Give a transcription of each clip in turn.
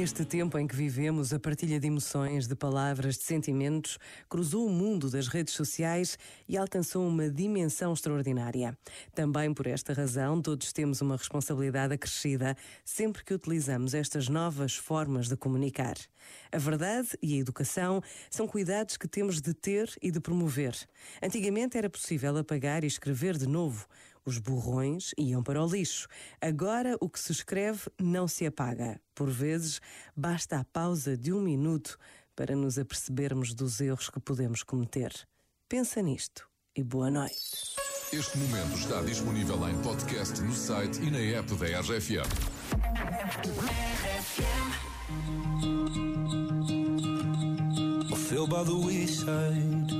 Neste tempo em que vivemos, a partilha de emoções, de palavras, de sentimentos, cruzou o mundo das redes sociais e alcançou uma dimensão extraordinária. Também por esta razão, todos temos uma responsabilidade acrescida sempre que utilizamos estas novas formas de comunicar. A verdade e a educação são cuidados que temos de ter e de promover. Antigamente era possível apagar e escrever de novo. Os borrões iam para o lixo. Agora o que se escreve não se apaga. Por vezes, basta a pausa de um minuto para nos apercebermos dos erros que podemos cometer. Pensa nisto e boa noite. Este momento está disponível em podcast no site e na app da RFM. I feel by the wayside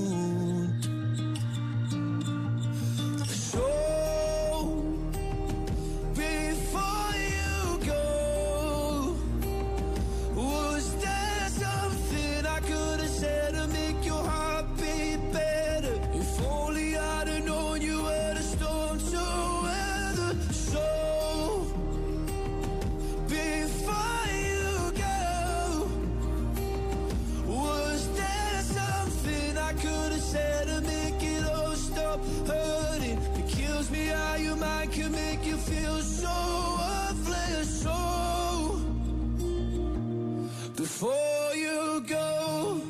Before you go.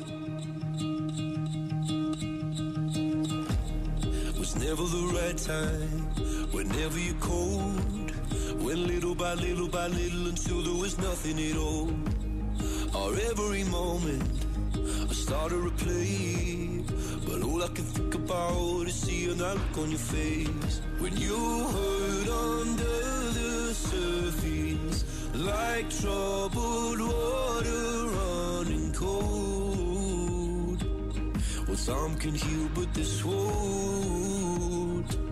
Was never the right time, whenever you're cold. Went little by little by little until there was nothing at all. Or every moment, I started to play. But all I can think about is seeing that look on your face. When you hurt under the surface, like troubled water running cold. Well, some can heal, but this won't.